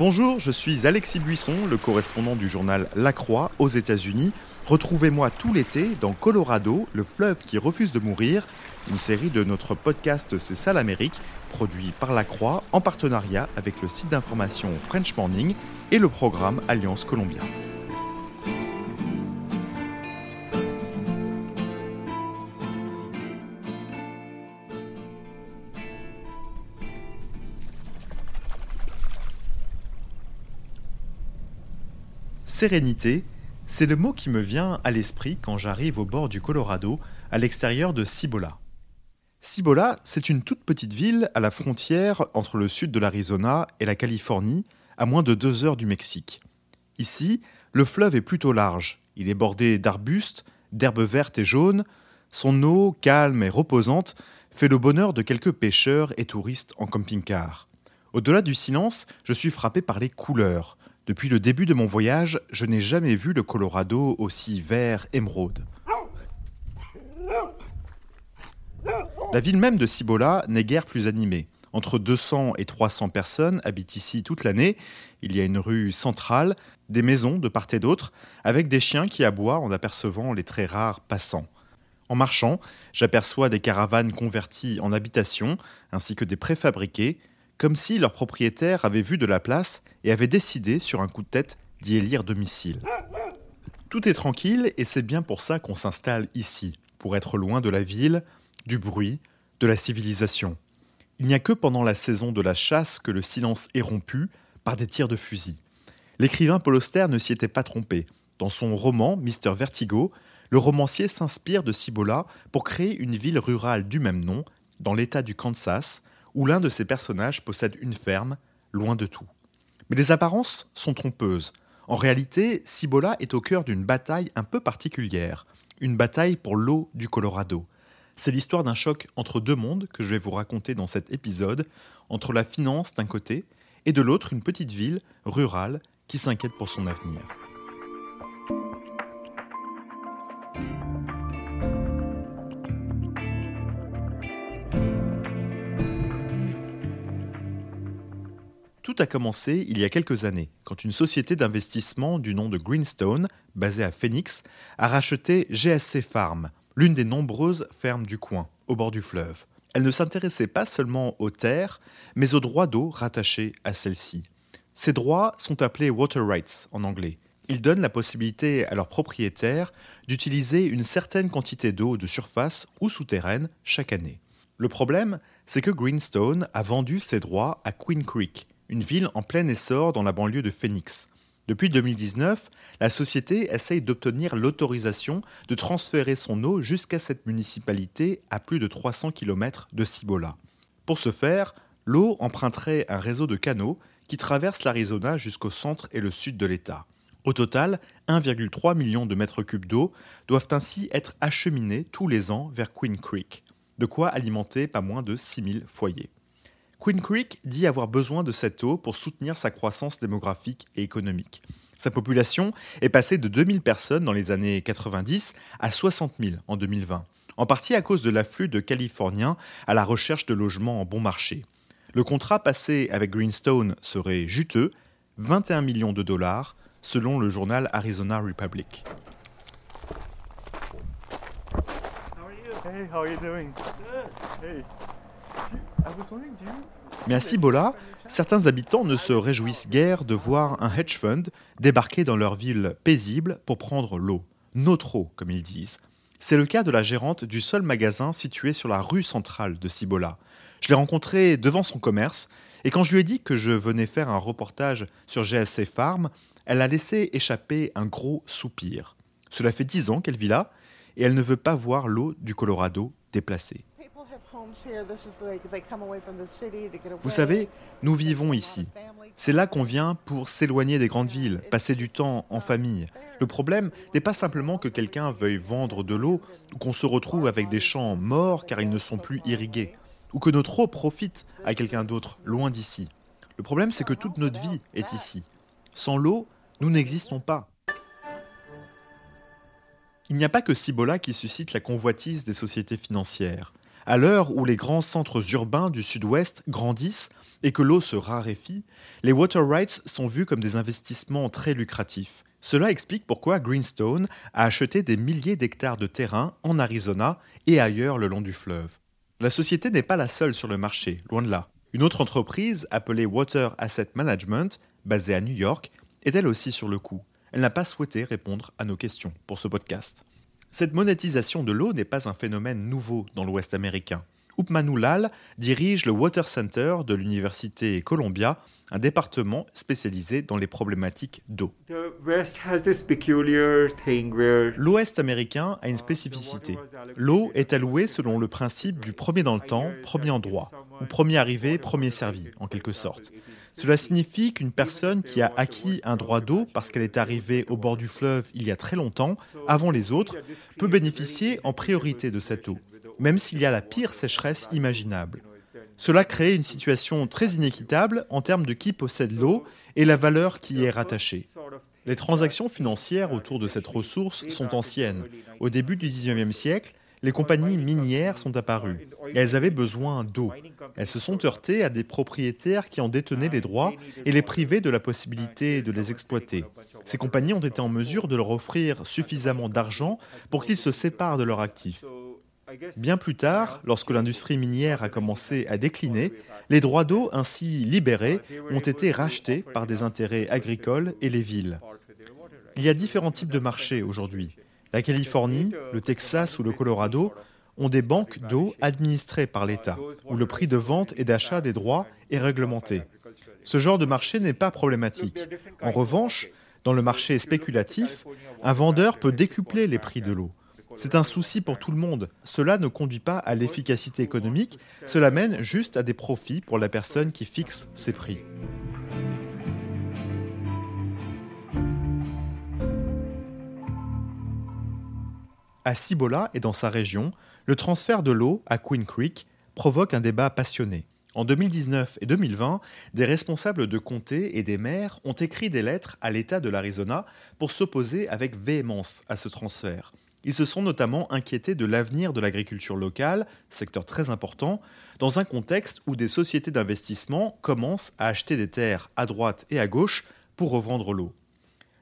Bonjour, je suis Alexis Buisson, le correspondant du journal La Croix aux États-Unis. Retrouvez-moi tout l'été dans Colorado, le fleuve qui refuse de mourir, une série de notre podcast C'est ça l'Amérique, produit par La Croix en partenariat avec le site d'information French Morning et le programme Alliance Colombien. Sérénité, c'est le mot qui me vient à l'esprit quand j'arrive au bord du Colorado, à l'extérieur de Cibola. Cibola, c'est une toute petite ville à la frontière entre le sud de l'Arizona et la Californie, à moins de deux heures du Mexique. Ici, le fleuve est plutôt large. Il est bordé d'arbustes, d'herbes vertes et jaunes. Son eau, calme et reposante, fait le bonheur de quelques pêcheurs et touristes en camping-car. Au-delà du silence, je suis frappé par les couleurs. Depuis le début de mon voyage, je n'ai jamais vu le Colorado aussi vert émeraude. La ville même de Cibola n'est guère plus animée. Entre 200 et 300 personnes habitent ici toute l'année. Il y a une rue centrale, des maisons de part et d'autre, avec des chiens qui aboient en apercevant les très rares passants. En marchant, j'aperçois des caravanes converties en habitations, ainsi que des préfabriqués, comme si leur propriétaire avait vu de la place et avait décidé sur un coup de tête d'y élire domicile. Tout est tranquille et c'est bien pour ça qu'on s'installe ici, pour être loin de la ville, du bruit, de la civilisation. Il n'y a que pendant la saison de la chasse que le silence est rompu par des tirs de fusil. L'écrivain Paul Auster ne s'y était pas trompé. Dans son roman Mister Vertigo, le romancier s'inspire de Cibola pour créer une ville rurale du même nom, dans l'état du Kansas, où l'un de ses personnages possède une ferme, loin de tout. Mais les apparences sont trompeuses. En réalité, Cibola est au cœur d'une bataille un peu particulière, une bataille pour l'eau du Colorado. C'est l'histoire d'un choc entre deux mondes que je vais vous raconter dans cet épisode, entre la finance d'un côté et de l'autre une petite ville rurale qui s'inquiète pour son avenir. A commencé il y a quelques années, quand une société d'investissement du nom de Greenstone, basée à Phoenix, a racheté GSC Farm, l'une des nombreuses fermes du coin, au bord du fleuve. Elle ne s'intéressait pas seulement aux terres, mais aux droits d'eau rattachés à celles-ci. Ces droits sont appelés water rights en anglais. Ils donnent la possibilité à leurs propriétaires d'utiliser une certaine quantité d'eau de surface ou souterraine chaque année. Le problème, c'est que Greenstone a vendu ses droits à Queen Creek, une ville en plein essor dans la banlieue de Phoenix. Depuis 2019, la société essaye d'obtenir l'autorisation de transférer son eau jusqu'à cette municipalité à plus de 300 km de Cibola. Pour ce faire, l'eau emprunterait un réseau de canaux qui traverse l'Arizona jusqu'au centre et le sud de l'État. Au total, 1,3 million de mètres cubes d'eau doivent ainsi être acheminés tous les ans vers Queen Creek, de quoi alimenter pas moins de 6000 foyers. Queen Creek dit avoir besoin de cette eau pour soutenir sa croissance démographique et économique. Sa population est passée de 2000 personnes dans les années 90 à 60 000 en 2020, en partie à cause de l'afflux de Californiens à la recherche de logements en bon marché. Le contrat passé avec Greenstone serait juteux, 21 millions de dollars, selon le journal Arizona Republic. Mais à Cibola, certains habitants ne se réjouissent guère de voir un hedge fund débarquer dans leur ville paisible pour prendre l'eau. Notre eau, comme ils disent. C'est le cas de la gérante du seul magasin situé sur la rue centrale de Cibola. Je l'ai rencontrée devant son commerce et quand je lui ai dit que je venais faire un reportage sur GSC Farm, elle a laissé échapper un gros soupir. Cela fait dix ans qu'elle vit là et elle ne veut pas voir l'eau du Colorado déplacée. Vous savez, nous vivons ici. C'est là qu'on vient pour s'éloigner des grandes villes, passer du temps en famille. Le problème n'est pas simplement que quelqu'un veuille vendre de l'eau ou qu'on se retrouve avec des champs morts car ils ne sont plus irrigués, ou que notre eau profite à quelqu'un d'autre loin d'ici. Le problème, c'est que toute notre vie est ici. Sans l'eau, nous n'existons pas. Il n'y a pas que Cibola qui suscite la convoitise des sociétés financières. À l'heure où les grands centres urbains du sud-ouest grandissent et que l'eau se raréfie, les water rights sont vus comme des investissements très lucratifs. Cela explique pourquoi Greenstone a acheté des milliers d'hectares de terrain en Arizona et ailleurs le long du fleuve. La société n'est pas la seule sur le marché, loin de là. Une autre entreprise, appelée Water Asset Management, basée à New York, est elle aussi sur le coup. Elle n'a pas souhaité répondre à nos questions pour ce podcast. Cette monétisation de l'eau n'est pas un phénomène nouveau dans l'Ouest américain. Upmanu Lal dirige le Water Center de l'Université Columbia, un département spécialisé dans les problématiques d'eau. L'Ouest américain a une spécificité. L'eau est allouée selon le principe du premier dans le temps, premier en droit, ou premier arrivé, premier servi, en quelque sorte. Cela signifie qu'une personne qui a acquis un droit d'eau parce qu'elle est arrivée au bord du fleuve il y a très longtemps, avant les autres, peut bénéficier en priorité de cette eau même s'il y a la pire sécheresse imaginable. Cela crée une situation très inéquitable en termes de qui possède l'eau et la valeur qui y est rattachée. Les transactions financières autour de cette ressource sont anciennes. Au début du 19e siècle, les compagnies minières sont apparues elles avaient besoin d'eau. Elles se sont heurtées à des propriétaires qui en détenaient les droits et les privaient de la possibilité de les exploiter. Ces compagnies ont été en mesure de leur offrir suffisamment d'argent pour qu'ils se séparent de leurs actifs. Bien plus tard, lorsque l'industrie minière a commencé à décliner, les droits d'eau ainsi libérés ont été rachetés par des intérêts agricoles et les villes. Il y a différents types de marchés aujourd'hui. La Californie, le Texas ou le Colorado ont des banques d'eau administrées par l'État, où le prix de vente et d'achat des droits est réglementé. Ce genre de marché n'est pas problématique. En revanche, dans le marché spéculatif, un vendeur peut décupler les prix de l'eau. C'est un souci pour tout le monde. Cela ne conduit pas à l'efficacité économique, cela mène juste à des profits pour la personne qui fixe ses prix. À Cibola et dans sa région, le transfert de l'eau à Queen Creek provoque un débat passionné. En 2019 et 2020, des responsables de comté et des maires ont écrit des lettres à l'État de l'Arizona pour s'opposer avec véhémence à ce transfert. Ils se sont notamment inquiétés de l'avenir de l'agriculture locale, secteur très important, dans un contexte où des sociétés d'investissement commencent à acheter des terres à droite et à gauche pour revendre l'eau.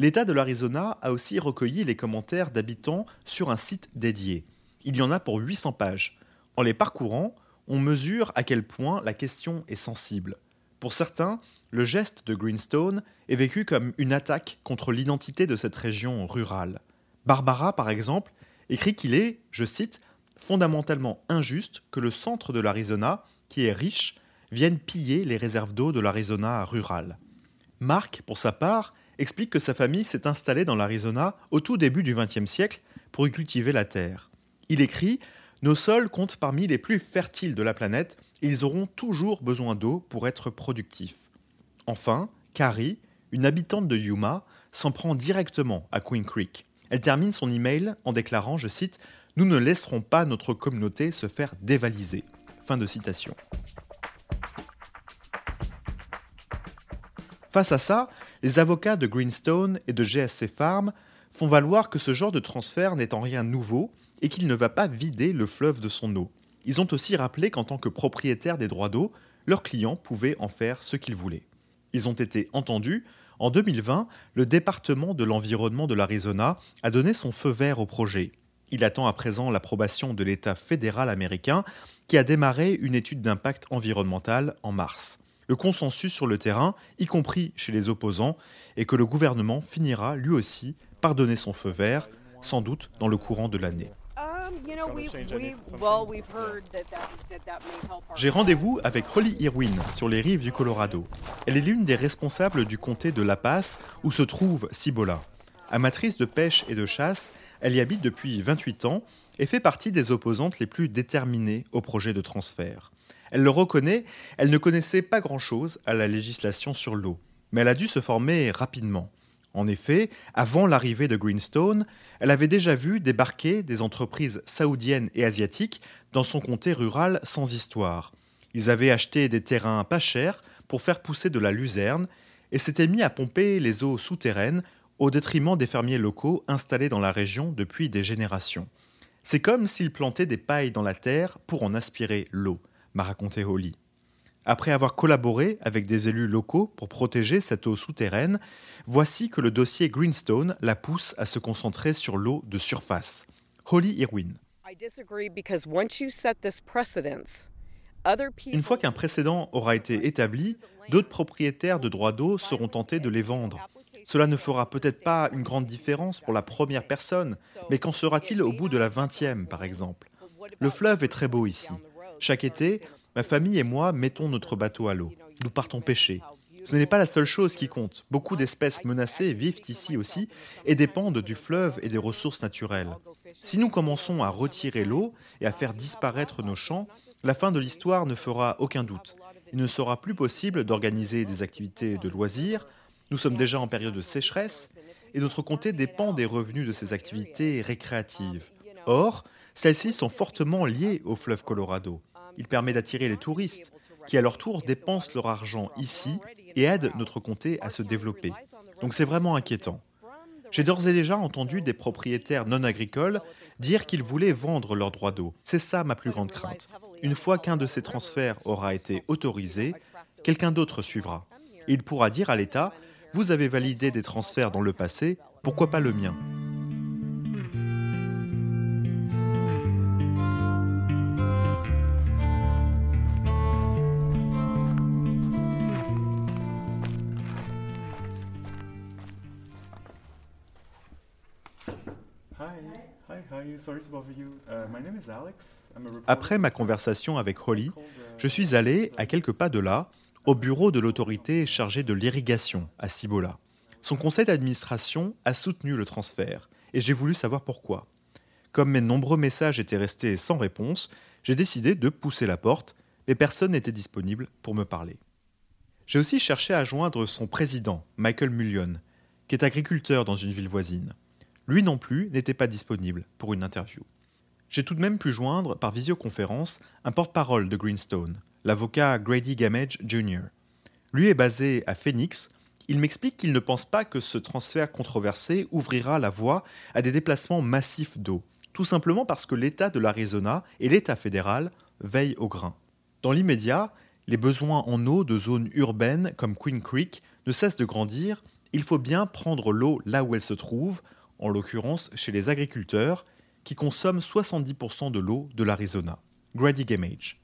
L'État de l'Arizona a aussi recueilli les commentaires d'habitants sur un site dédié. Il y en a pour 800 pages. En les parcourant, on mesure à quel point la question est sensible. Pour certains, le geste de Greenstone est vécu comme une attaque contre l'identité de cette région rurale. Barbara, par exemple, écrit qu'il est, je cite, fondamentalement injuste que le centre de l'Arizona, qui est riche, vienne piller les réserves d'eau de l'Arizona rural. Marc, pour sa part, explique que sa famille s'est installée dans l'Arizona au tout début du XXe siècle pour y cultiver la terre. Il écrit Nos sols comptent parmi les plus fertiles de la planète et ils auront toujours besoin d'eau pour être productifs. Enfin, Carrie, une habitante de Yuma, s'en prend directement à Queen Creek. Elle termine son email en déclarant, je cite, Nous ne laisserons pas notre communauté se faire dévaliser. Face à ça, les avocats de Greenstone et de GSC Farm font valoir que ce genre de transfert n'est en rien nouveau et qu'il ne va pas vider le fleuve de son eau. Ils ont aussi rappelé qu'en tant que propriétaires des droits d'eau, leurs clients pouvaient en faire ce qu'ils voulaient. Ils ont été entendus en 2020, le département de l'environnement de l'Arizona a donné son feu vert au projet. Il attend à présent l'approbation de l'État fédéral américain qui a démarré une étude d'impact environnemental en mars. Le consensus sur le terrain, y compris chez les opposants, est que le gouvernement finira lui aussi par donner son feu vert, sans doute dans le courant de l'année. J'ai rendez-vous avec Holly Irwin sur les rives du Colorado. Elle est l'une des responsables du comté de La Paz où se trouve Cibola. Amatrice de pêche et de chasse, elle y habite depuis 28 ans et fait partie des opposantes les plus déterminées au projet de transfert. Elle le reconnaît, elle ne connaissait pas grand-chose à la législation sur l'eau, mais elle a dû se former rapidement. En effet, avant l'arrivée de Greenstone, elle avait déjà vu débarquer des entreprises saoudiennes et asiatiques dans son comté rural sans histoire. Ils avaient acheté des terrains pas chers pour faire pousser de la luzerne et s'étaient mis à pomper les eaux souterraines au détriment des fermiers locaux installés dans la région depuis des générations. C'est comme s'ils plantaient des pailles dans la terre pour en aspirer l'eau, m'a raconté Holly. Après avoir collaboré avec des élus locaux pour protéger cette eau souterraine, voici que le dossier Greenstone la pousse à se concentrer sur l'eau de surface. Holly Irwin. Une fois qu'un précédent aura été établi, d'autres propriétaires de droits d'eau seront tentés de les vendre. Cela ne fera peut-être pas une grande différence pour la première personne, mais qu'en sera-t-il au bout de la vingtième, par exemple? Le fleuve est très beau ici. Chaque été, ma famille et moi mettons notre bateau à l'eau. Nous partons pêcher. Ce n'est pas la seule chose qui compte. Beaucoup d'espèces menacées vivent ici aussi et dépendent du fleuve et des ressources naturelles. Si nous commençons à retirer l'eau et à faire disparaître nos champs, la fin de l'histoire ne fera aucun doute. Il ne sera plus possible d'organiser des activités de loisirs. Nous sommes déjà en période de sécheresse et notre comté dépend des revenus de ces activités récréatives. Or, celles-ci sont fortement liées au fleuve Colorado. Il permet d'attirer les touristes, qui à leur tour dépensent leur argent ici et aident notre comté à se développer. Donc c'est vraiment inquiétant. J'ai d'ores et déjà entendu des propriétaires non agricoles dire qu'ils voulaient vendre leurs droits d'eau. C'est ça ma plus grande crainte. Une fois qu'un de ces transferts aura été autorisé, quelqu'un d'autre suivra. il pourra dire à l'État, vous avez validé des transferts dans le passé, pourquoi pas le mien? Après ma conversation avec Holly, je suis allé, à quelques pas de là, au bureau de l'autorité chargée de l'irrigation à Cibola. Son conseil d'administration a soutenu le transfert, et j'ai voulu savoir pourquoi. Comme mes nombreux messages étaient restés sans réponse, j'ai décidé de pousser la porte, mais personne n'était disponible pour me parler. J'ai aussi cherché à joindre son président, Michael Mullion, qui est agriculteur dans une ville voisine. Lui non plus n'était pas disponible pour une interview. J'ai tout de même pu joindre par visioconférence un porte-parole de Greenstone, l'avocat Grady Gamage Jr. Lui est basé à Phoenix. Il m'explique qu'il ne pense pas que ce transfert controversé ouvrira la voie à des déplacements massifs d'eau, tout simplement parce que l'État de l'Arizona et l'État fédéral veillent au grain. Dans l'immédiat, les besoins en eau de zones urbaines comme Queen Creek ne cessent de grandir. Il faut bien prendre l'eau là où elle se trouve, en l'occurrence chez les agriculteurs, qui consomment 70% de l'eau de l'Arizona. Grady Gamage.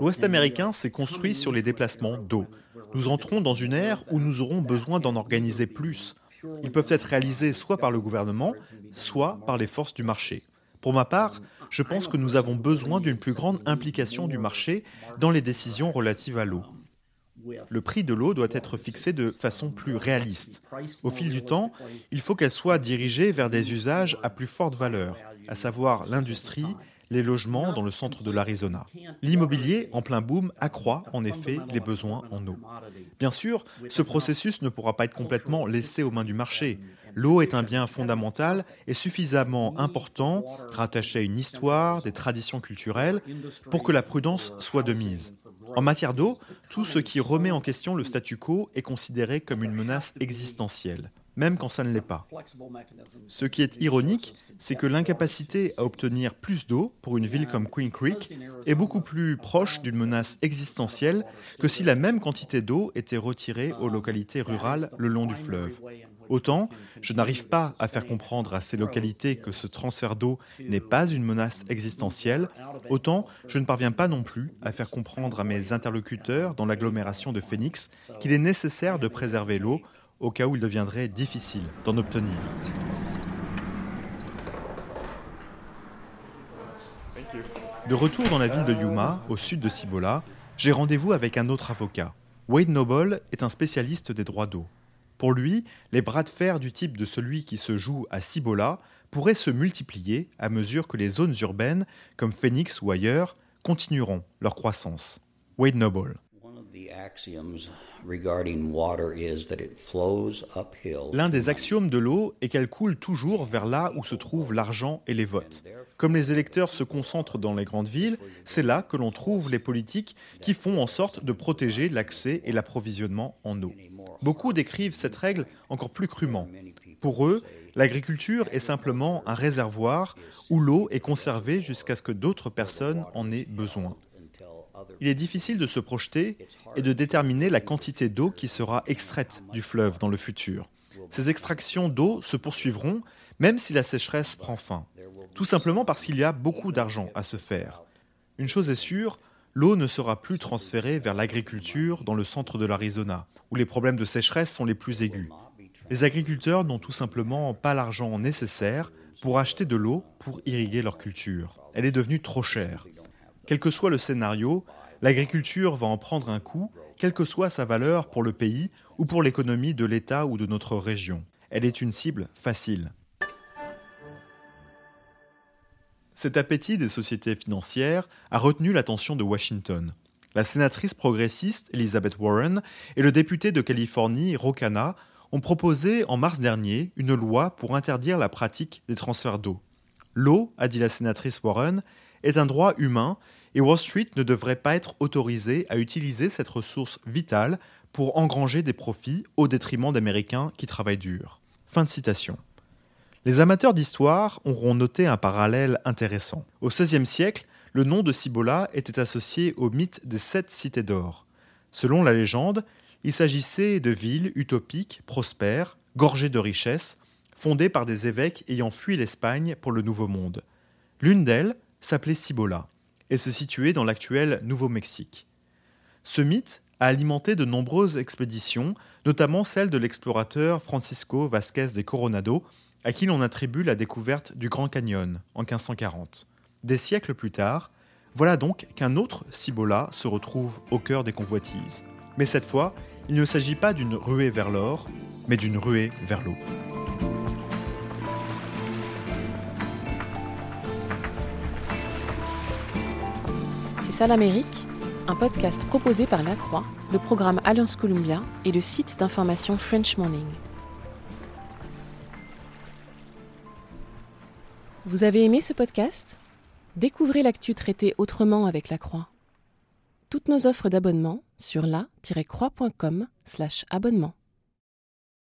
L'Ouest américain s'est construit sur les déplacements d'eau. Nous entrons dans une ère où nous aurons besoin d'en organiser plus. Ils peuvent être réalisés soit par le gouvernement, soit par les forces du marché. Pour ma part, je pense que nous avons besoin d'une plus grande implication du marché dans les décisions relatives à l'eau le prix de l'eau doit être fixé de façon plus réaliste. Au fil du temps, il faut qu'elle soit dirigée vers des usages à plus forte valeur, à savoir l'industrie, les logements dans le centre de l'Arizona. L'immobilier en plein boom accroît en effet les besoins en eau. Bien sûr, ce processus ne pourra pas être complètement laissé aux mains du marché. L'eau est un bien fondamental et suffisamment important, rattaché à une histoire, des traditions culturelles, pour que la prudence soit de mise. En matière d'eau, tout ce qui remet en question le statu quo est considéré comme une menace existentielle, même quand ça ne l'est pas. Ce qui est ironique, c'est que l'incapacité à obtenir plus d'eau pour une ville comme Queen Creek est beaucoup plus proche d'une menace existentielle que si la même quantité d'eau était retirée aux localités rurales le long du fleuve. Autant, je n'arrive pas à faire comprendre à ces localités que ce transfert d'eau n'est pas une menace existentielle, autant je ne parviens pas non plus à faire comprendre à mes interlocuteurs dans l'agglomération de Phoenix qu'il est nécessaire de préserver l'eau au cas où il deviendrait difficile d'en obtenir. De retour dans la ville de Yuma, au sud de Cibola, j'ai rendez-vous avec un autre avocat. Wade Noble est un spécialiste des droits d'eau. Pour lui, les bras de fer du type de celui qui se joue à Cibola pourraient se multiplier à mesure que les zones urbaines, comme Phoenix ou ailleurs, continueront leur croissance. Wade Noble. L'un des axiomes de l'eau est qu'elle coule toujours vers là où se trouvent l'argent et les votes. Comme les électeurs se concentrent dans les grandes villes, c'est là que l'on trouve les politiques qui font en sorte de protéger l'accès et l'approvisionnement en eau. Beaucoup décrivent cette règle encore plus crûment. Pour eux, l'agriculture est simplement un réservoir où l'eau est conservée jusqu'à ce que d'autres personnes en aient besoin. Il est difficile de se projeter et de déterminer la quantité d'eau qui sera extraite du fleuve dans le futur. Ces extractions d'eau se poursuivront même si la sécheresse prend fin, tout simplement parce qu'il y a beaucoup d'argent à se faire. Une chose est sûre, l'eau ne sera plus transférée vers l'agriculture dans le centre de l'Arizona, où les problèmes de sécheresse sont les plus aigus. Les agriculteurs n'ont tout simplement pas l'argent nécessaire pour acheter de l'eau pour irriguer leur culture. Elle est devenue trop chère. Quel que soit le scénario, l'agriculture va en prendre un coup, quelle que soit sa valeur pour le pays ou pour l'économie de l'État ou de notre région. Elle est une cible facile. Cet appétit des sociétés financières a retenu l'attention de Washington. La sénatrice progressiste Elizabeth Warren et le député de Californie Ro Khanna ont proposé en mars dernier une loi pour interdire la pratique des transferts d'eau. L'eau, a dit la sénatrice Warren, est un droit humain et Wall Street ne devrait pas être autorisé à utiliser cette ressource vitale pour engranger des profits au détriment d'Américains qui travaillent dur. Fin de citation. Les amateurs d'histoire auront noté un parallèle intéressant. Au XVIe siècle, le nom de Cibola était associé au mythe des sept cités d'or. Selon la légende, il s'agissait de villes utopiques, prospères, gorgées de richesses, fondées par des évêques ayant fui l'Espagne pour le Nouveau Monde. L'une d'elles s'appelait Cibola et se situait dans l'actuel Nouveau-Mexique. Ce mythe a alimenté de nombreuses expéditions, notamment celle de l'explorateur Francisco Vázquez de Coronado, à qui l'on attribue la découverte du Grand Canyon en 1540. Des siècles plus tard, voilà donc qu'un autre Cibola se retrouve au cœur des convoitises. Mais cette fois, il ne s'agit pas d'une ruée vers l'or, mais d'une ruée vers l'eau. C'est ça l'Amérique, un podcast proposé par La Croix, le programme Alliance Columbia et le site d'information French Morning. Vous avez aimé ce podcast? Découvrez l'actu traitée autrement avec La Croix. Toutes nos offres d'abonnement sur la-croix.com/abonnement.